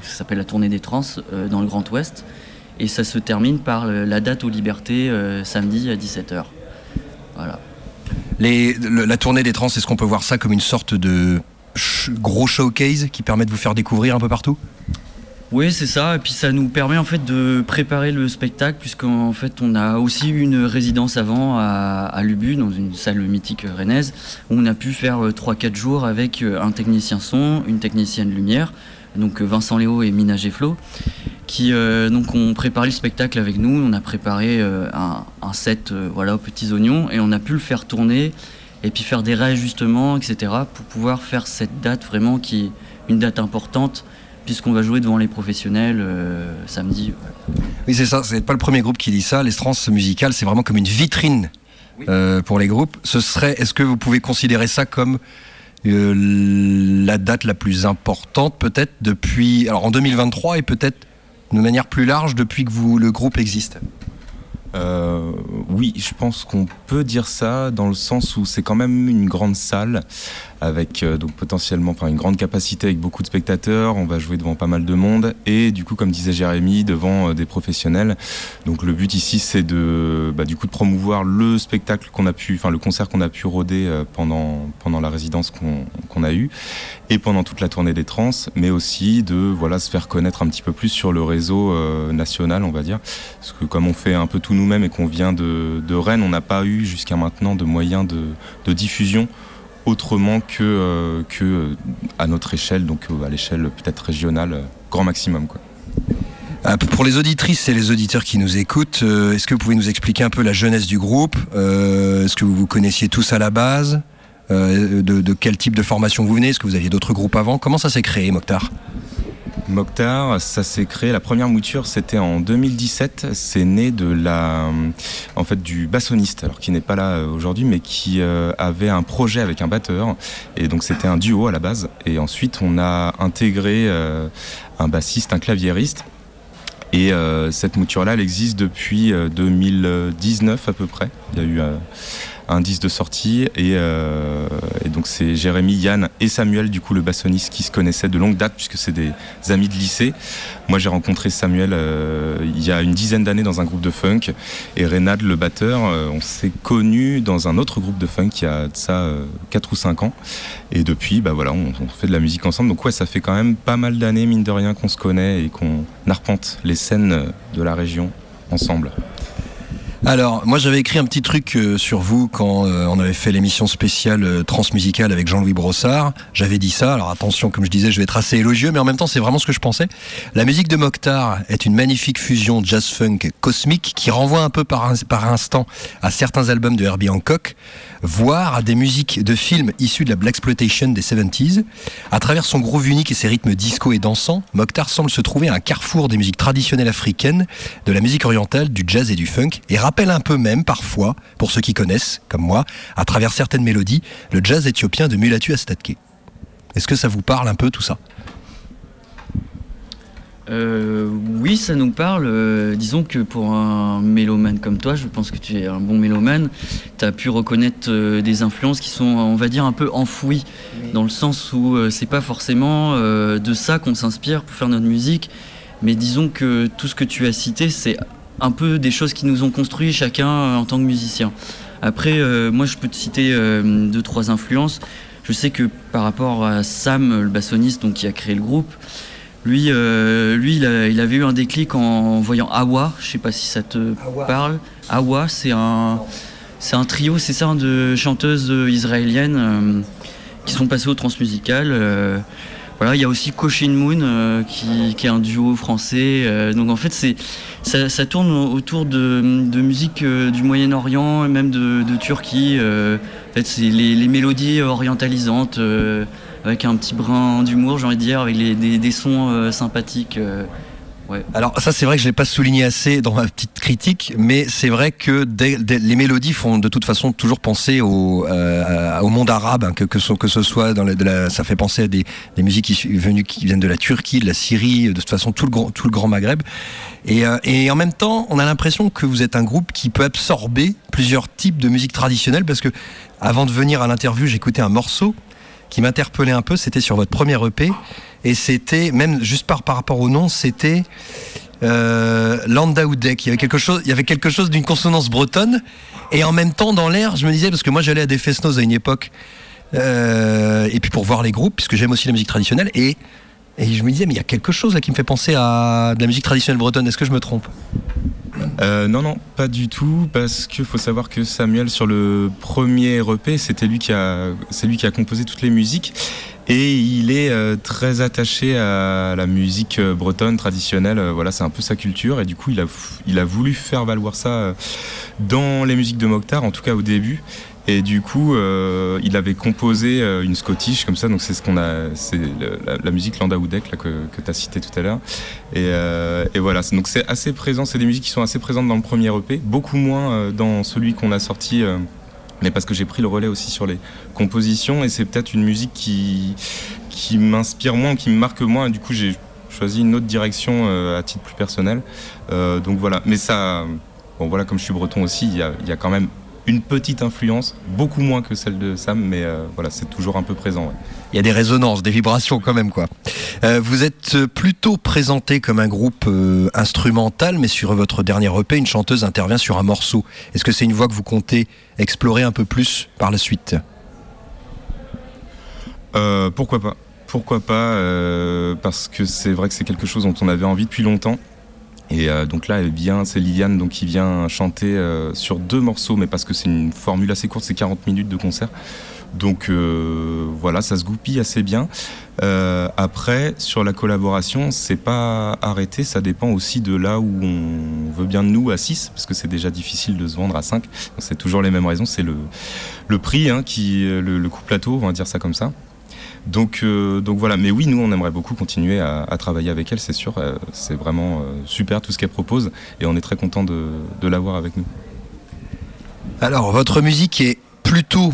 s'appelle la tournée des trans dans le Grand Ouest, et ça se termine par la date aux Libertés samedi à 17h. Voilà. la tournée des trans, est-ce qu'on peut voir ça comme une sorte de gros showcase qui permet de vous faire découvrir un peu partout? Oui, c'est ça. Et puis ça nous permet en fait de préparer le spectacle, puisqu'en fait on a aussi eu une résidence avant à, Lubu, dans une salle mythique rennaise, où on a pu faire 3-4 euh, jours avec euh, un technicien son, une technicienne lumière, donc euh, Vincent Léo et Mina Flo, qui donc ont préparé le spectacle avec nous. On a préparé un, set voilà, aux petits oignons et on a pu le faire tourner et puis faire des réajustements, etc., pour pouvoir faire cette date vraiment qui est une date importante puisqu'on va jouer devant les professionnels euh, samedi. Oui, c'est ça. C'est pas le premier groupe qui dit ça. L'Estrance musicale, c'est vraiment comme une vitrine euh, pour les groupes. Ce serait, est-ce que vous pouvez considérer ça comme euh, la date la plus importante, peut-être depuis, alors en 2023 et peut-être de manière plus large depuis que vous, le groupe existe? Euh, oui, je pense qu'on peut dire ça dans le sens où c'est quand même une grande salle avec euh, donc potentiellement enfin, une grande capacité avec beaucoup de spectateurs. On va jouer devant pas mal de monde et du coup, comme disait Jérémy, devant euh, des professionnels. Donc le but ici, c'est de bah, du coup de promouvoir le spectacle qu'on a pu, enfin le concert qu'on a pu rôder pendant pendant la résidence qu'on a eue et pendant toute la tournée des trans, mais aussi de voilà se faire connaître un petit peu plus sur le réseau national, on va dire, parce que comme on fait un peu tout nous-mêmes et qu'on vient de, Rennes, on n'a pas eu jusqu'à maintenant de moyens de, diffusion autrement que, euh, que euh, à notre échelle, donc euh, à l'échelle peut-être régionale, grand maximum. Quoi. Pour les auditrices et les auditeurs qui nous écoutent, est-ce que vous pouvez nous expliquer un peu la jeunesse du groupe Est-ce que vous vous connaissiez tous à la base de, de, quel type de formation vous venez Est-ce que vous aviez d'autres groupes avant Comment ça s'est créé, Mokhtar? Mokhtar, ça s'est créé. La première mouture, c'était en 2017. C'est né de la, en fait, du bassoniste, qui n'est pas là euh, aujourd'hui, mais qui euh, avait un projet avec un batteur. Et donc c'était un duo à la base. Et ensuite, on a intégré euh, un bassiste, un claviériste. Et cette mouture-là, elle existe depuis 2019 à peu près. Il y a eu un disque de sortie euh, et, donc c'est Jérémy, Yann et Samuel du coup le bassoniste qui se connaissaient de longue date puisque c'est des amis de lycée. Moi j'ai rencontré Samuel euh, il y a une dizaine d'années dans un groupe de funk et Reynald le batteur euh, on s'est connus dans un autre groupe de funk il y a de ça 4 ou 5 ans et depuis bah voilà on, on, fait de la musique ensemble donc ouais ça fait quand même pas mal d'années mine de rien qu'on se connaît et qu'on arpente les scènes de la région ensemble. Alors, moi j'avais écrit un petit truc euh, sur vous quand euh, on avait fait l'émission spéciale euh, transmusicale avec Jean-Louis Brossard. J'avais dit ça, alors attention, comme je disais, je vais être assez élogieux, mais en même temps c'est vraiment ce que je pensais. La musique de Mokhtar est une magnifique fusion jazz-funk cosmique qui renvoie un peu par, par instant à certains albums de Herbie Hancock, voire à des musiques de films issus de la Black Exploitation des 70s. À travers son groove unique et ses rythmes disco et dansants, Mokhtar semble se trouver un carrefour des musiques traditionnelles africaines, de la musique orientale, du jazz et du funk, et rappelle un peu même, parfois, pour ceux qui connaissent, comme moi, à travers certaines mélodies, le jazz éthiopien de Mulatu Astatke. Est-ce que ça vous parle un peu tout ça? Euh, oui, ça nous parle. Euh, disons que pour un mélomane comme toi, je pense que tu es un bon mélomane, tu as pu reconnaître euh, des influences qui sont, on va dire, un peu enfouies, dans le sens où c'est pas forcément de ça qu'on s'inspire pour faire notre musique, mais disons que tout ce que tu as cité, c'est un peu des choses qui nous ont construit chacun en tant que musicien. Après, moi, je peux te citer deux, trois influences. Je sais que par rapport à Sam, le bassoniste donc, qui a créé le groupe, lui, euh, lui il, avait eu un déclic en voyant Awa. Je sais pas si ça te parle. Awa, c'est un, c'est un trio, c'est ça, de chanteuses israéliennes euh, qui sont passées au transmusical. Euh, voilà, il y a aussi Koshin Moon qui, est un duo français. donc en fait, c'est ça, tourne autour de, musique du Moyen-Orient même de, Turquie. en fait, c'est les, mélodies orientalisantes avec un petit brin d'humour, j'ai envie de dire, avec des, sons euh, sympathiques. Euh. Alors ça c'est vrai que je l'ai pas souligné assez dans ma petite critique, mais c'est vrai que les mélodies font de toute façon toujours penser au, euh, monde arabe, hein, que, que, ce, que, ce soit dans ça fait penser à des, musiques qui, venues, qui viennent de la Turquie, de la Syrie, de toute façon tout le grand, tout le grand Maghreb. Et, et en même temps, on a l'impression que vous êtes un groupe qui peut absorber plusieurs types de musique traditionnelle, parce que avant de venir à l'interview, j'écoutais un morceau qui m'interpellait un peu, c'était sur votre premier EP, et c'était, même juste par, rapport au nom, c'était euh, Landaoudek. Il y avait quelque chose, il y avait quelque chose d'une consonance bretonne, et en même temps, dans l'air, je me disais, parce que moi j'allais à des fest à une époque, et puis pour voir les groupes, puisque j'aime aussi la musique traditionnelle. Et, et je me disais, mais il y a quelque chose là qui me fait penser à de la musique traditionnelle bretonne. Est-ce que je me trompe? Non, non, pas du tout, parce qu'il faut savoir que Samuel, sur le premier EP, c'était lui qui a, c'est lui qui a composé toutes les musiques. Et il est euh, très attaché à la musique euh, bretonne traditionnelle. Euh, voilà, c'est un peu sa culture. Et du coup, il a, il a voulu faire valoir ça dans les musiques de Mokhtar, en tout cas au début. Et du coup, il avait composé une Scottish comme ça. Donc c'est ce qu'on a, c'est la, musique Landa que, que tu as cité tout à l'heure. Et, et, voilà. Donc c'est assez présent. C'est des musiques qui sont assez présentes dans le premier EP, beaucoup moins dans celui qu'on a sorti mais parce que j'ai pris le relais aussi sur les compositions et c'est peut-être une musique qui, qui m'inspire moins, qui me marque moins. Du coup, j'ai choisi une autre direction euh, à titre plus personnel. Euh, donc voilà. Mais ça, bon voilà, comme je suis breton aussi, il y a, quand même une petite influence, beaucoup moins que celle de Sam, mais euh, voilà, c'est toujours un peu présent. Il y a des résonances, des vibrations quand même, quoi. Euh, vous êtes plutôt présenté comme un groupe euh, instrumental, mais sur votre dernier EP, une chanteuse intervient sur un morceau. Est-ce que c'est une voie que vous comptez explorer un peu plus par la suite? Pourquoi pas Pourquoi pas Parce que c'est vrai que c'est quelque chose dont on avait envie depuis longtemps. Et euh, donc là, c'est Liliane donc, qui vient chanter euh, sur deux morceaux, mais parce que c'est une formule assez courte, c'est 40 minutes de concert. Donc euh, voilà, ça se goupille assez bien. après, sur la collaboration, c'est pas arrêté, ça dépend aussi de là où on veut bien de nous à 6, parce que c'est déjà difficile de se vendre à 5. C'est toujours les mêmes raisons, c'est le, le prix, hein, qui, le, le coût plateau, on va dire ça comme ça. Donc, euh, donc voilà, mais oui, nous, on aimerait beaucoup continuer à, travailler avec elle, c'est sûr. Euh, c'est vraiment euh, super tout ce qu'elle propose et on est très content de, l'avoir avec nous. Alors, votre musique est plutôt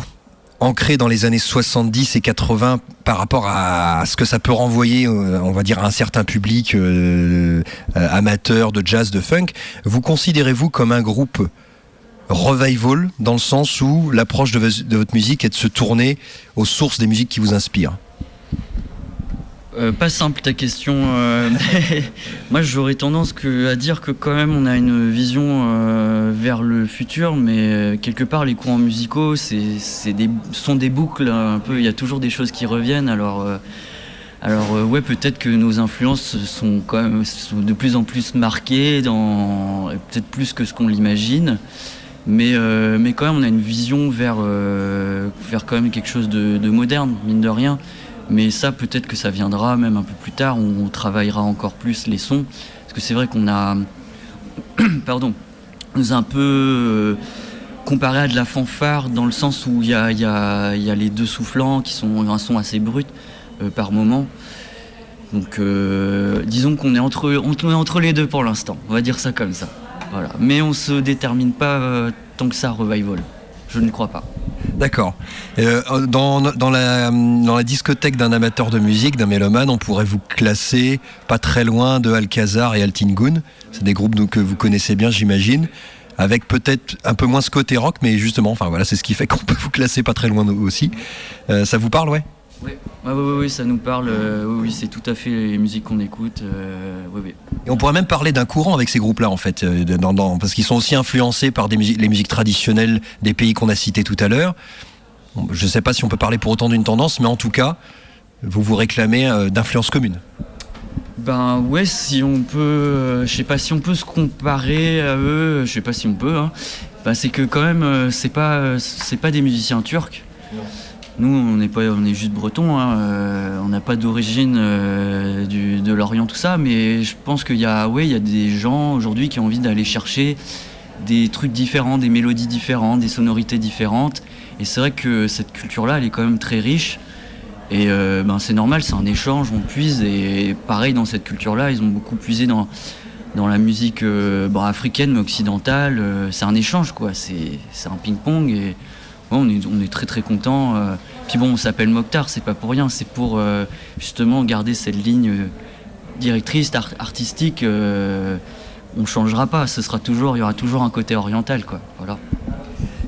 ancrée dans les années 70 et 80 par rapport à ce que ça peut renvoyer, on va dire, à un certain public amateur de jazz, de funk. Vous considérez-vous comme un groupe revival dans le sens où l'approche de, votre musique est de se tourner aux sources des musiques qui vous inspirent euh, pas simple ta question. Euh, moi, j'aurais tendance à dire que quand même, on a une vision euh, vers le futur, mais quelque part, les courants musicaux, c'est des, sont des boucles un peu. Il y a toujours des choses qui reviennent. Alors, ouais, peut-être que nos influences sont quand même de plus en plus marquées, peut-être plus que ce qu'on l'imagine. Mais, euh, mais quand même, on a une vision vers, euh, quand même quelque chose de, moderne, mine de rien. Mais ça, peut-être que ça viendra même un peu plus tard, où on travaillera encore plus les sons. Parce que c'est vrai qu'on a. Pardon. nous un peu euh, comparé à de la fanfare, dans le sens où il y a, y, y a, les deux soufflants qui sont un son assez brut par moment. Donc disons qu'on est entre, on est entre les deux pour l'instant, on va dire ça comme ça. Mais on se détermine pas euh, tant que ça revival. Je ne crois pas. D'accord. Euh, dans, la, discothèque d'un amateur de musique, d'un mélomane, on pourrait vous classer pas très loin de Alcazar et Altingun. C'est des groupes que vous connaissez bien, j'imagine. Avec peut-être un peu moins ce côté rock, mais justement, enfin voilà, c'est ce qui fait qu'on peut vous classer pas très loin aussi. Euh, ça vous parle, ouais? Oui. oui, ça nous parle. Euh, oui, c'est tout à fait les musiques qu'on écoute. Euh, Et on pourrait même parler d'un courant avec ces groupes-là, en fait, euh, parce qu'ils sont aussi influencés par des les musiques traditionnelles des pays qu'on a cités tout à l'heure. Je ne sais pas si on peut parler pour autant d'une tendance, mais en tout cas, vous vous réclamez d'influence commune. Ben ouais, si on peut, je sais pas si on peut se comparer à eux, je sais pas si on peut. Hein. Ben, c'est que quand même, c'est pas, c'est pas des musiciens turcs. Nous, on est, pas, on est juste breton, hein, euh, on n'a pas d'origine euh, de l'Orient, tout ça, mais je pense qu'il y, a, ouais, il y a des gens aujourd'hui qui ont envie d'aller chercher des trucs différents, des mélodies différentes, des sonorités différentes. Et c'est vrai que cette culture-là, elle est quand même très riche. Et euh, ben, c'est normal, c'est un échange, on puise. Et pareil, dans cette culture-là, ils ont beaucoup puisé dans, dans la musique africaine, mais occidentale. c'est un échange, quoi. C'est un ping-pong. Et on, est, très très content. Euh. Puis bon, on s'appelle Mokhtar, c'est pas pour rien, c'est pour euh, justement garder cette ligne euh, directrice artistique. on changera pas, ce sera toujours, il y aura toujours un côté oriental, quoi.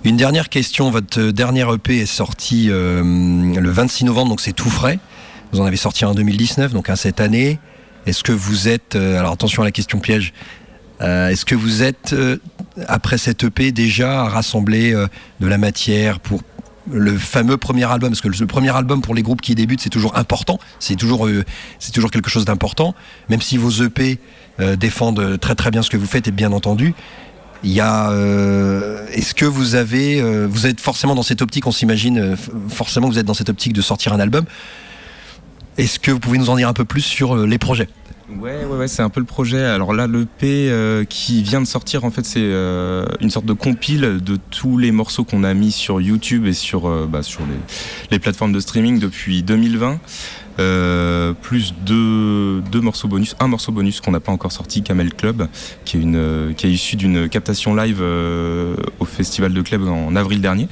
Une dernière question, votre dernier EP est sorti le 26 novembre, donc c'est tout frais. Vous en avez sorti en 2019, donc cette année. Est-ce que vous êtes, alors attention à la question piège, est-ce que vous êtes après cette EP déjà à rassembler euh, de la matière pour le fameux premier album, parce que le premier album pour les groupes qui débutent, c'est toujours important, c'est toujours, euh, c'est toujours quelque chose d'important, même si vos EP euh, défendent très très bien ce que vous faites, et bien entendu. Il y a, est-ce que vous avez, vous êtes forcément dans cette optique, on s'imagine, forcément vous êtes dans cette optique de sortir un album. Est-ce que vous pouvez nous en dire un peu plus sur les projets? Ouais, ouais, ouais c'est un peu le projet. Alors là, l'EP euh, qui vient de sortir, en fait, c'est euh, une sorte de compile de tous les morceaux qu'on a mis sur YouTube et sur, euh, bah, sur les, les, plateformes de streaming depuis 2020. plus deux, deux, morceaux bonus, un morceau bonus qu'on n'a pas encore sorti, Camel Club, qui est, une, qui est issu d'une captation live au Festival de Club en avril dernier.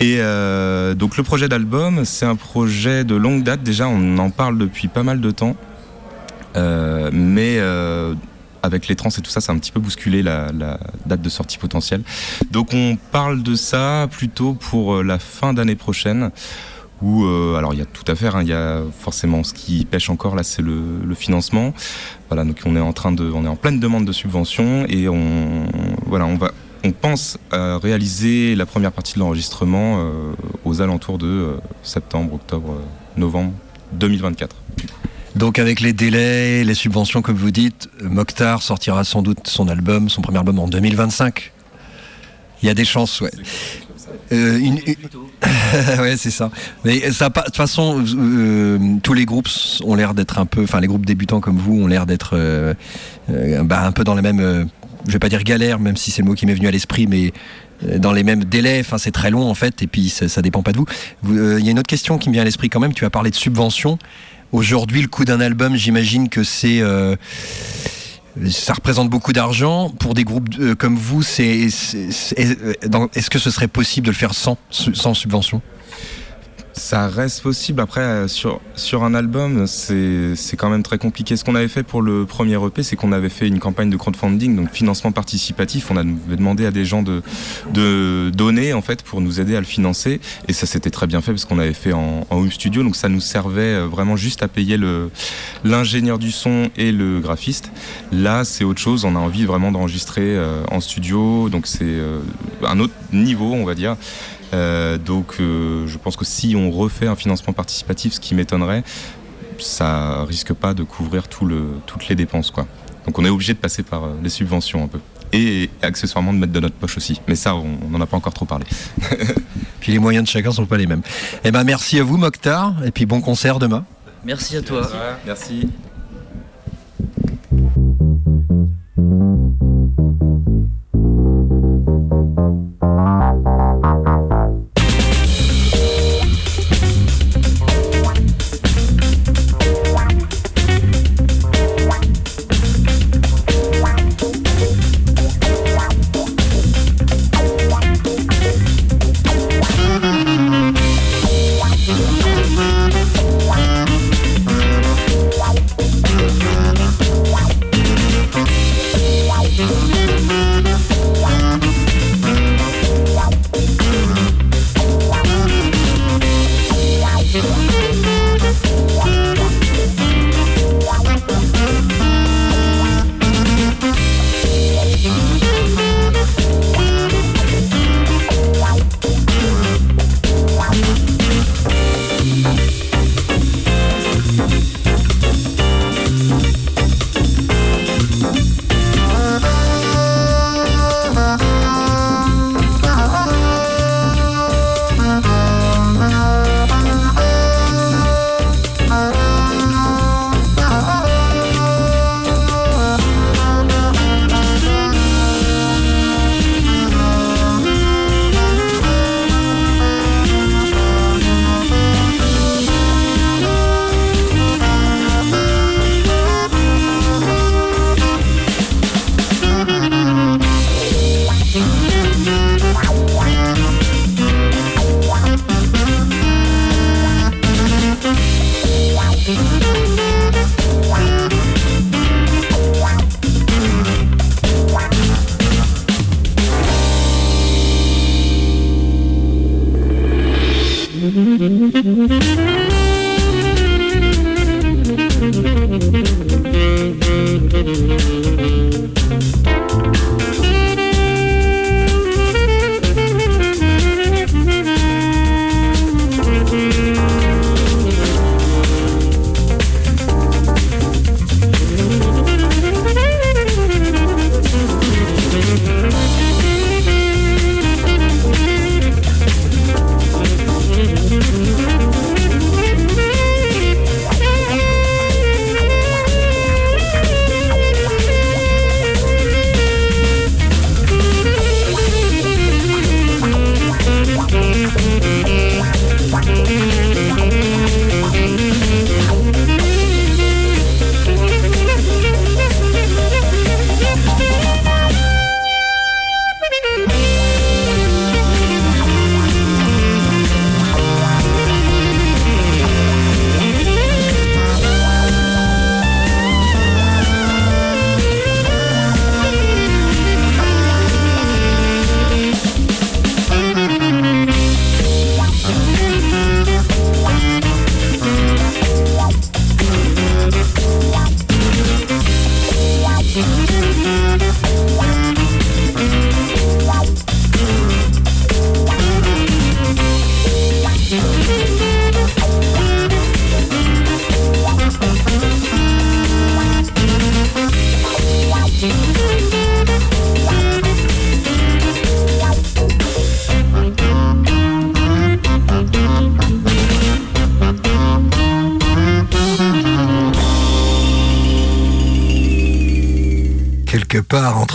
Et donc le projet d'album, c'est un projet de longue date. Déjà, on en parle depuis pas mal de temps. Euh, mais euh, avec les trans et tout ça, ça a un petit peu bousculé la, date de sortie potentielle. Donc on parle de ça plutôt pour euh, la fin d'année prochaine. Où, alors il y a tout à faire, hein. il y a forcément ce qui pêche encore là, c'est le, financement. Voilà, donc on est en train de, on est en pleine demande de subventions et on, voilà, on va, on pense réaliser la première partie de l'enregistrement aux alentours de septembre, octobre, novembre 2024. Donc avec les délais, les subventions comme vous dites, Mokhtar sortira sans doute son album, son premier album en 2025. Il y a des chances, ouais. Euh, ouais, c'est ça. Mais de toute façon, euh, tous les groupes ont l'air d'être un peu, enfin les groupes débutants comme vous ont l'air d'être euh, bah, un peu dans les mêmes, je vais pas dire galère, même si c'est le mot qui m'est venu à l'esprit, mais dans les mêmes délais. Enfin, c'est très long en fait, et puis ça, ça dépend pas de vous. Il y a une autre question qui me vient à l'esprit quand même. Tu as parlé de subventions. Aujourd'hui, le coût d'un album, j'imagine que c'est euh, ça représente beaucoup d'argent pour des groupes euh, comme vous. C'est, est-ce que ce serait possible de le faire sans subvention? Ça reste possible. Après, euh, sur, sur un album, c'est quand même très compliqué. Ce qu'on avait fait pour le premier EP, c'est qu'on avait fait une campagne de crowdfunding, donc financement participatif. On avait demandé à des gens de, de donner, en fait, pour nous aider à le financer. Et ça s'était très bien fait parce qu'on avait fait en, home studio. Donc ça nous servait euh, vraiment juste à payer l'ingénieur du son et le graphiste. Là, c'est autre chose. On a envie vraiment d'enregistrer euh, en studio. Donc c'est un autre niveau, on va dire. Euh, donc euh, je pense que si on refait un financement participatif, ce qui m'étonnerait, ça risque pas de couvrir tout le, toutes les dépenses. Quoi. Donc on est obligé de passer par euh, les subventions un peu. Et accessoirement de mettre de notre poche aussi. Mais ça, on n'en a pas encore trop parlé. puis les moyens de chacun sont pas les mêmes. Eh ben merci à vous Mokhtar, et puis bon concert demain. Merci à toi. Merci.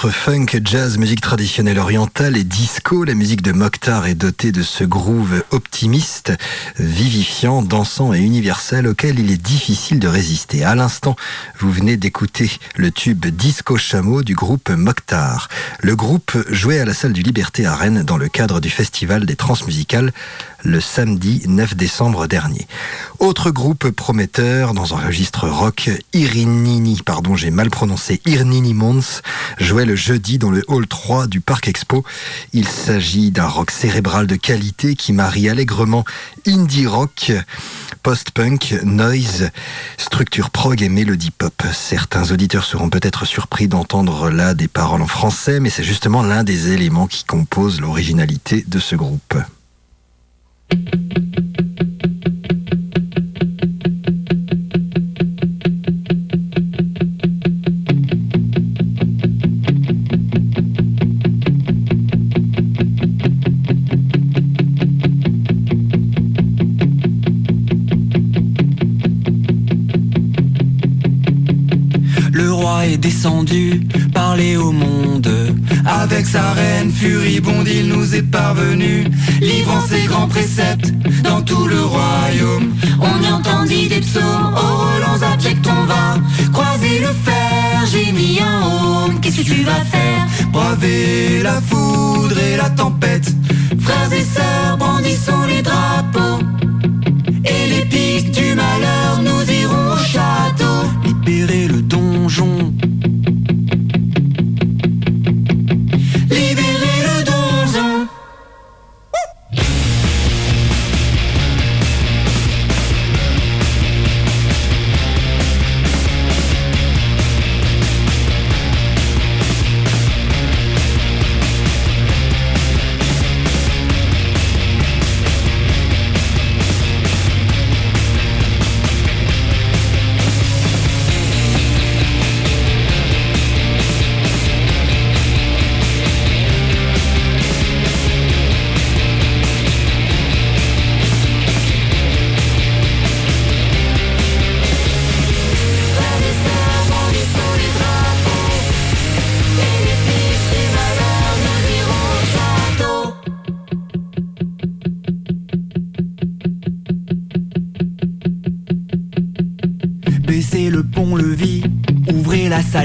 Funk, jazz, musique traditionnelle orientale et disco. La musique de Mokhtar est dotée de ce groove optimiste, vivifiant, dansant et universel auquel il est difficile de résister. À l'instant, vous venez d'écouter le tube Disco Chameau du groupe Mokhtar. Le groupe jouait à la salle du Liberté à Rennes dans le cadre du festival des transmusicales le samedi 9 décembre dernier. Autre groupe prometteur dans un registre rock, Irinini, pardon j'ai mal prononcé, Irnini Mons, jouait le jeudi dans le hall 3 du Parc Expo. Il s'agit d'un rock cérébral de qualité qui marie allègrement indie rock, post-punk, noise, structure prog et mélodie pop. Certains auditeurs seront peut-être surpris d'entendre là des paroles en français, mais c'est justement l'un des éléments qui composent l'originalité de ce groupe. Est parvenu, livrant ses grands préceptes dans tout le royaume. On y entendit des psaumes, aux relents abjects on va. Croiser le fer, j'ai mis un home, qu'est-ce que tu vas faire? Braver la foudre et la tempête, frères et sœurs, brandissons les drapeaux. Et les pics du malheur, nous irons au château, libérer le donjon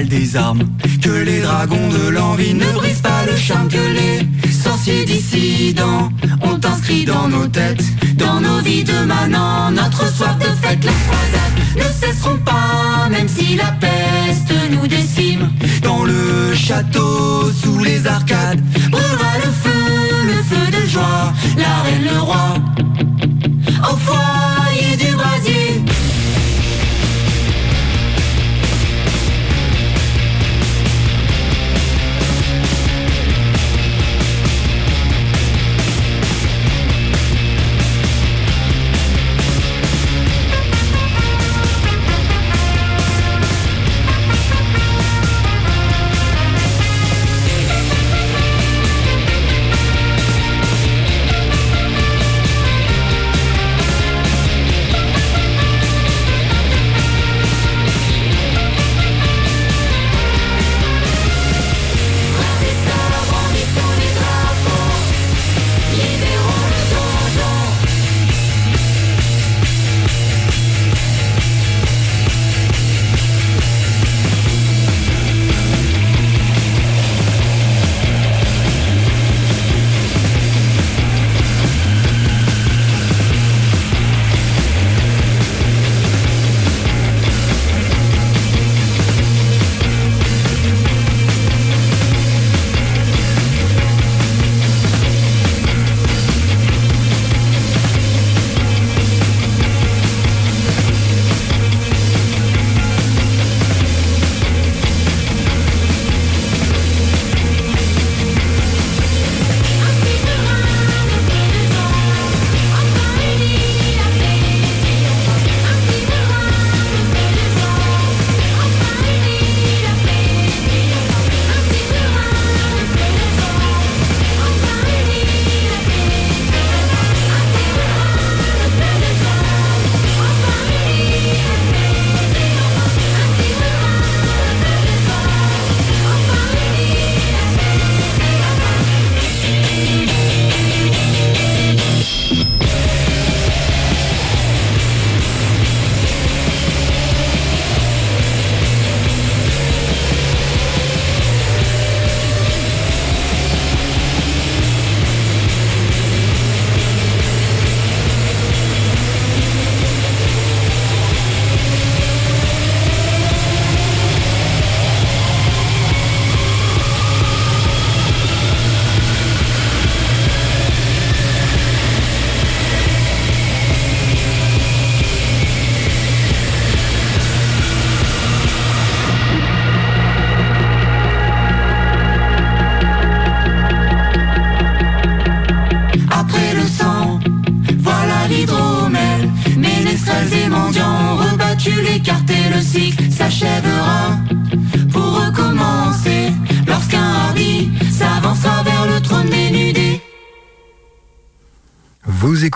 des armes. Que les dragons de l'envie ne brisent pas le charme que les sorciers dissidents ont inscrit dans nos têtes, dans nos vies de manants. Notre soif de fête, les croisades ne cesseront pas, même si la peste nous décime. Dans le château, sous les arcades, brûlera le feu, le feu de joie, la reine, le roi. Au foyer du brasier.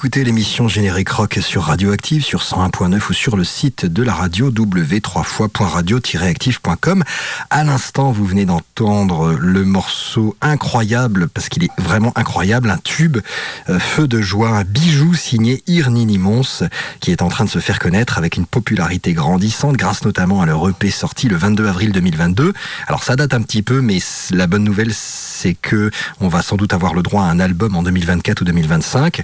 Vous écoutez l'émission Générique Rock sur Radioactive, sur 101.9 ou sur le site de la radio w3fois.radio-active.com. À l'instant, vous venez d'entendre le morceau incroyable, parce qu'il est vraiment incroyable, un tube, euh, Feu de joie, un bijou signé Irnini Mons, qui est en train de se faire connaître avec une popularité grandissante, grâce notamment à leur EP sorti le 22 avril 2022. Alors ça date un petit peu, mais la bonne nouvelle, c'est que on va sans doute avoir le droit à un album en 2024 ou 2025.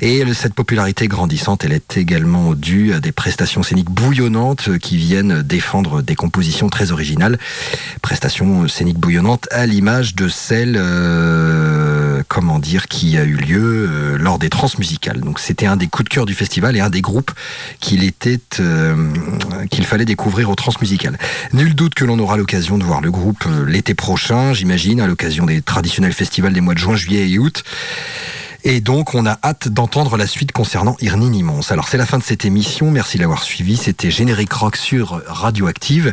Et cette popularité grandissante, elle est également due à des prestations scéniques bouillonnantes qui viennent défendre des compositions très originales. Prestations scéniques bouillonnantes à l'image de celle, euh, comment dire, qui a eu lieu euh, lors des transmusicales. Donc c'était un des coups de cœur du festival et un des groupes qu'il euh, qu'il fallait découvrir au transmusicales. Nul doute que l'on aura l'occasion de voir le groupe l'été prochain, j'imagine, à l'occasion des traditionnels festivals des mois de juin, juillet et août. Et donc, on a hâte d'entendre la suite concernant Irni Nimons. Alors, c'est la fin de cette émission. Merci de l'avoir suivi. C'était Générique Rock sur Radioactive.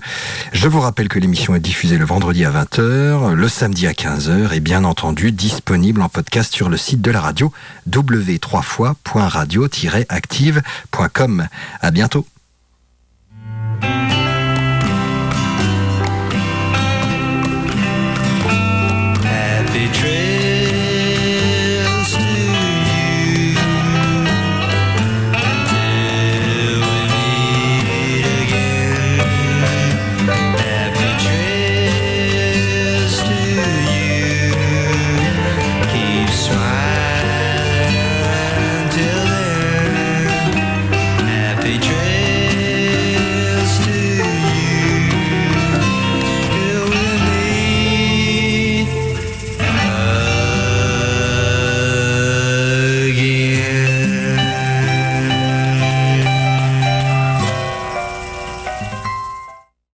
Je vous rappelle que l'émission est diffusée le vendredi à 20h, le samedi à 15h et bien entendu disponible en podcast sur le site de la radio w3fois.radio-active.com. À bientôt.